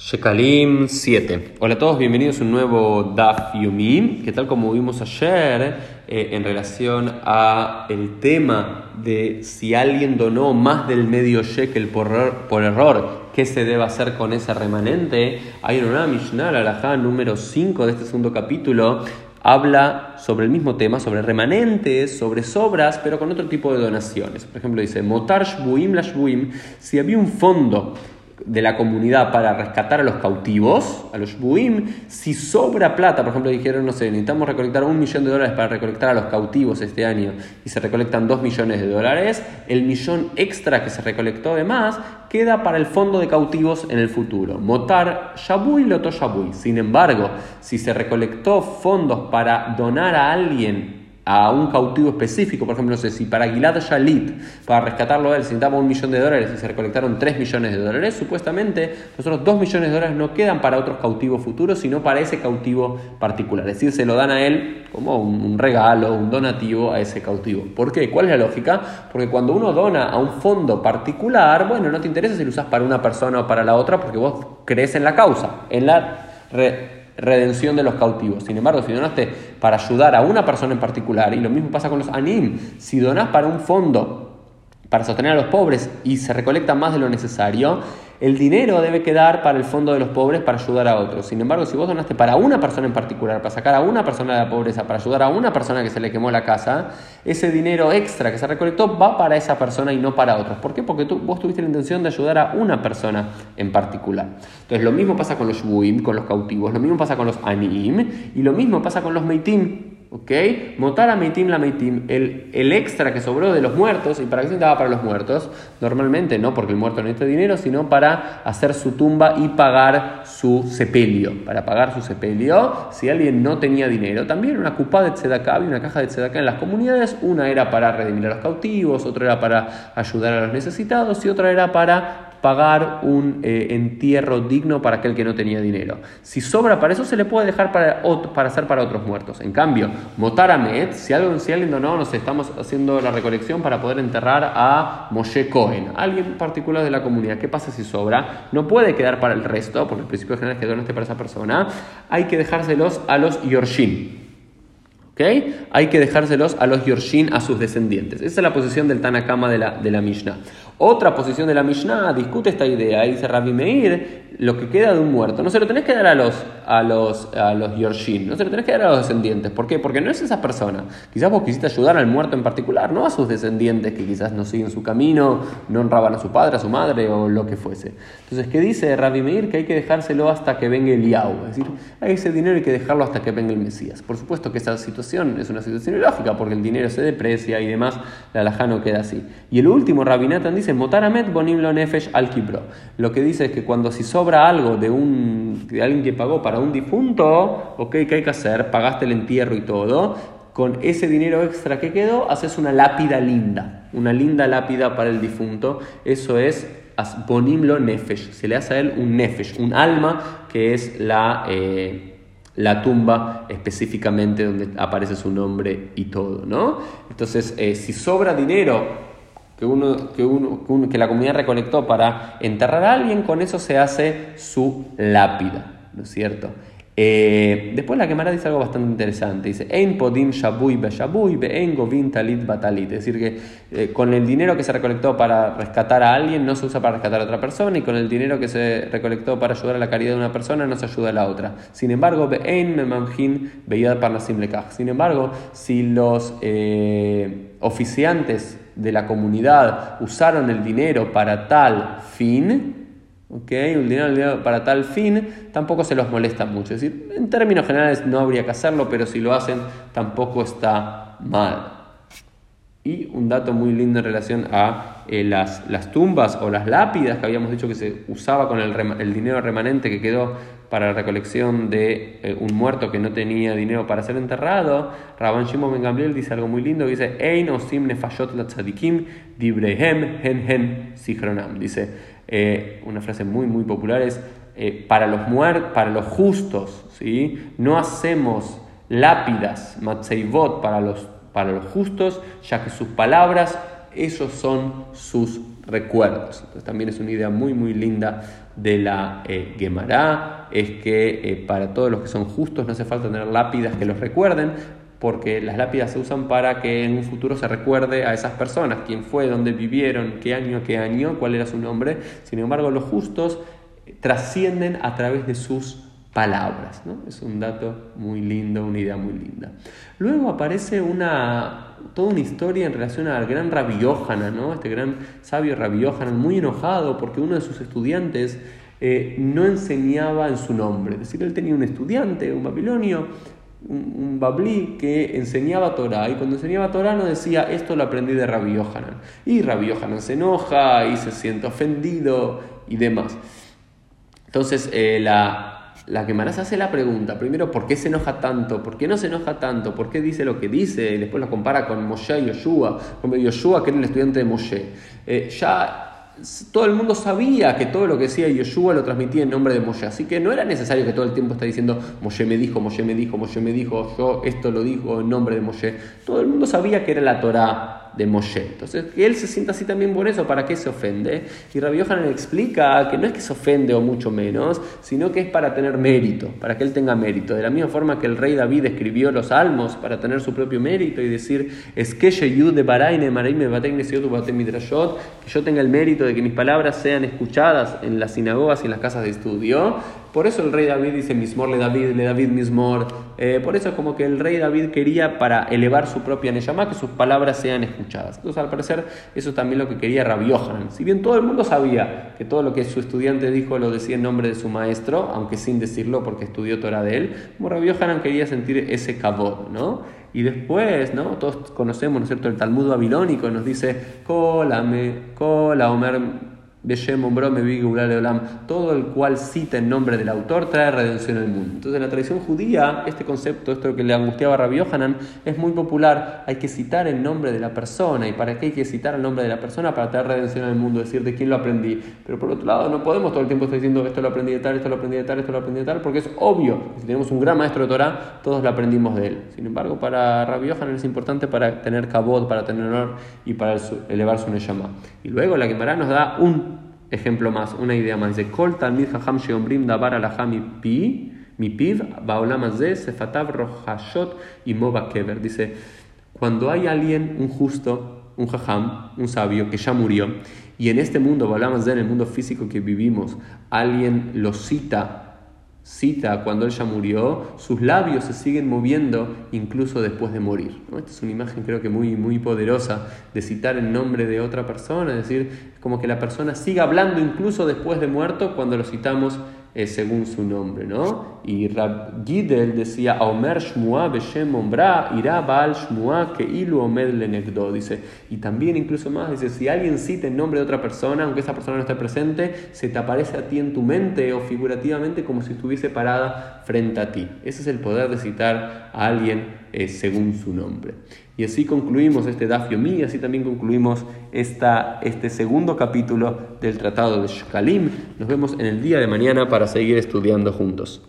Shekalim 7. Hola a todos, bienvenidos a un nuevo Daf Yumi, que tal como vimos ayer eh, en relación a el tema de si alguien donó más del medio shekel por error, por error ¿qué se debe hacer con ese remanente? Hay una Mishnah, la número 5 de este segundo capítulo, habla sobre el mismo tema, sobre remanentes, sobre sobras, pero con otro tipo de donaciones. Por ejemplo, dice, Motar Shbuim la Shbuim, si había un fondo de la comunidad para rescatar a los cautivos, a los buim, si sobra plata, por ejemplo, dijeron, no sé, necesitamos recolectar un millón de dólares para recolectar a los cautivos este año y se recolectan dos millones de dólares, el millón extra que se recolectó de más queda para el fondo de cautivos en el futuro. Motar Shabui Loto Shabui. Sin embargo, si se recolectó fondos para donar a alguien a un cautivo específico, por ejemplo, no sé si para Gilad Shalit, para rescatarlo a él, se necesitaba un millón de dólares y se recolectaron tres millones de dólares, supuestamente nosotros dos millones de dólares no quedan para otros cautivos futuros, sino para ese cautivo particular. Es decir, se lo dan a él como un regalo, un donativo a ese cautivo. ¿Por qué? ¿Cuál es la lógica? Porque cuando uno dona a un fondo particular, bueno, no te interesa si lo usas para una persona o para la otra, porque vos crees en la causa, en la redención de los cautivos. Sin embargo, si donaste para ayudar a una persona en particular, y lo mismo pasa con los anim, si donás para un fondo para sostener a los pobres y se recolecta más de lo necesario, el dinero debe quedar para el fondo de los pobres para ayudar a otros. Sin embargo, si vos donaste para una persona en particular, para sacar a una persona de la pobreza, para ayudar a una persona que se le quemó la casa, ese dinero extra que se recolectó va para esa persona y no para otros. ¿Por qué? Porque tú, vos tuviste la intención de ayudar a una persona en particular. Entonces, lo mismo pasa con los shbuim, con los cautivos, lo mismo pasa con los anim y lo mismo pasa con los meitim. ¿Ok? Motar meitim la meitim, el, el extra que sobró de los muertos, ¿y para qué se daba para los muertos? Normalmente no porque el muerto no necesita dinero, sino para hacer su tumba y pagar su sepelio. Para pagar su sepelio, si alguien no tenía dinero, también una cupa de tzedakah, había una caja de tzedakah en las comunidades, una era para redimir a los cautivos, otra era para ayudar a los necesitados y otra era para pagar un eh, entierro digno para aquel que no tenía dinero. Si sobra para eso, se le puede dejar para, para hacer para otros muertos. En cambio, Motaramet, si, si alguien donó, nos estamos haciendo la recolección para poder enterrar a Moshe Cohen, alguien particular de la comunidad. ¿Qué pasa si sobra? No puede quedar para el resto, porque el principio general es que donaste para esa persona. Hay que dejárselos a los Yorshin. Hay que dejárselos a los Yorshin, a sus descendientes. Esa es la posición del Tanakama de la Mishnah. Otra posición de la Mishnah discute esta idea. Dice Rabbi Meir, lo que queda de un muerto, no se lo tenés que dar a los, a los, a los Yorshin, no se lo tenés que dar a los descendientes. ¿Por qué? Porque no es esa persona. Quizás vos quisiste ayudar al muerto en particular, no a sus descendientes que quizás no siguen su camino, no honraban a su padre, a su madre o lo que fuese. Entonces, ¿qué dice Rabbi Meir? Que hay que dejárselo hasta que venga el Yahweh. Es decir, hay ese dinero hay que dejarlo hasta que venga el Mesías. Por supuesto que esa situación es una situación ilógica porque el dinero se deprecia y demás, la alajá no queda así. Y el último, Rabbi Nathan Motaramet bonim lo nefesh al. Lo que dice es que cuando si sobra algo de, un, de alguien que pagó para un difunto, ok, ¿qué hay que hacer? Pagaste el entierro y todo. Con ese dinero extra que quedó, haces una lápida linda, una linda lápida para el difunto. Eso es bonimlo nefesh. Se le hace a él un nefesh, un alma que es la, eh, la tumba específicamente donde aparece su nombre y todo, ¿no? Entonces, eh, si sobra dinero que, uno, que, uno, que, la comunidad recolectó para enterrar a alguien, con eso se hace su lápida, ¿no es cierto? Eh, después la quemara dice algo bastante interesante. Dice, Ein podim shabuy be shabuy be talit batalit. Es decir, que eh, con el dinero que se recolectó para rescatar a alguien no se usa para rescatar a otra persona y con el dinero que se recolectó para ayudar a la caridad de una persona no se ayuda a la otra. Sin embargo, memamhin beyad parnasim lekach. Sin embargo, si los eh, oficiantes de la comunidad usaron el dinero para tal fin, ¿okay? el dinero para tal fin, tampoco se los molesta mucho. Es decir, en términos generales no habría que hacerlo, pero si lo hacen tampoco está mal. Y un dato muy lindo en relación a eh, las, las, tumbas o las lápidas que habíamos dicho que se usaba con el, dinero remanente que quedó para la recolección de eh, un muerto que no tenía dinero para ser enterrado. Rabban Shimon Ben Gamliel dice algo muy lindo, dice, Ein osim nefashot la tzadikim dibrehem hen sichronam. Dice, eh, una frase muy muy popular es, para, los para los justos, ¿sí? no hacemos lápidas, matzeivot, para los para los justos, ya que sus palabras, esos son sus recuerdos. Entonces también es una idea muy muy linda de la eh, Gemara, es que eh, para todos los que son justos no hace falta tener lápidas que los recuerden, porque las lápidas se usan para que en un futuro se recuerde a esas personas, quién fue, dónde vivieron, qué año, qué año, cuál era su nombre. Sin embargo, los justos trascienden a través de sus palabras. ¿no? Es un dato muy lindo, una idea muy linda. Luego aparece una, toda una historia en relación al gran Rabbi Yohanan, ¿no? este gran sabio Rabbi Yohanan, muy enojado porque uno de sus estudiantes eh, no enseñaba en su nombre. Es decir, él tenía un estudiante, un babilonio, un, un bablí que enseñaba Torah y cuando enseñaba Torah no decía esto lo aprendí de Rabbi Yohanan. Y Rabbi Yohanan se enoja y se siente ofendido y demás. Entonces, eh, la, la se hace la pregunta, primero, ¿por qué se enoja tanto? ¿Por qué no se enoja tanto? ¿Por qué dice lo que dice? Y después lo compara con Moshe y Yoshua, con Yoshua que era el estudiante de Moshe. Eh, ya todo el mundo sabía que todo lo que decía Yoshua lo transmitía en nombre de Moshe, así que no era necesario que todo el tiempo esté diciendo Moshe me dijo, Moshe me dijo, Moshe me dijo, yo esto lo digo en nombre de Moshe. Todo el mundo sabía que era la Torah de Moshe. Entonces, que él se sienta así también por eso, ¿para qué se ofende? Y Rabbi Yohanan explica que no es que se ofende o mucho menos, sino que es para tener mérito, para que él tenga mérito. De la misma forma que el rey David escribió los salmos para tener su propio mérito y decir, es que de Baraine, que yo tenga el mérito de que mis palabras sean escuchadas en las sinagogas y en las casas de estudio. Por eso el rey David dice Mismor le David, le David Mismor. Eh, por eso es como que el rey David quería para elevar su propia Neyamá que sus palabras sean escuchadas. Entonces al parecer eso es también lo que quería Rabbi Yohanan. Si bien todo el mundo sabía que todo lo que su estudiante dijo lo decía en nombre de su maestro, aunque sin decirlo porque estudió Torah de él, como Rabbi Yohanan quería sentir ese cabot, ¿no? Y después, ¿no? Todos conocemos, ¿no es cierto?, el Talmud babilónico nos dice, Kolame, Kola Omer todo el cual cita en nombre del autor trae redención al mundo. Entonces en la tradición judía, este concepto, esto que le angustiaba a Rabbi Yohanan, es muy popular. Hay que citar el nombre de la persona. ¿Y para qué hay que citar el nombre de la persona? Para traer redención al mundo, decir de quién lo aprendí. Pero por otro lado, no podemos todo el tiempo estar diciendo esto lo aprendí de tal, esto lo aprendí de tal, esto lo aprendí de tal, porque es obvio. Si tenemos un gran maestro de Torah, todos lo aprendimos de él. Sin embargo, para Rabbi Yohanan es importante para tener cabot, para tener honor y para elevar su neyama. Y luego la Gemara nos da un ejemplo más, una idea más. Dice, Kol talmid hacham sheomrim davar alahami pi, mi piv, baolam sefatav rohashot y mova kever. Dice, cuando hay alguien, un justo, un jajam, un sabio, que ya murió, y en este mundo, baolam en el mundo físico que vivimos, alguien lo cita cita cuando él ya murió, sus labios se siguen moviendo incluso después de morir. Esta es una imagen creo que muy, muy poderosa de citar el nombre de otra persona, es decir, como que la persona siga hablando incluso después de muerto cuando lo citamos eh, según su nombre, ¿no? Y Rab Gidel decía, Omer Shmua Beshem Ombra, irá Baal Shmua que ilu Omed Lenegdo. Dice, y también incluso más, dice, si alguien cita el nombre de otra persona, aunque esa persona no esté presente, se te aparece a ti en tu mente o figurativamente como si estuviese parada frente a ti. Ese es el poder de citar a alguien eh, según su nombre. Y así concluimos este Daf y así también concluimos esta, este segundo capítulo del Tratado de Shkalim. Nos vemos en el día de mañana para seguir estudiando juntos.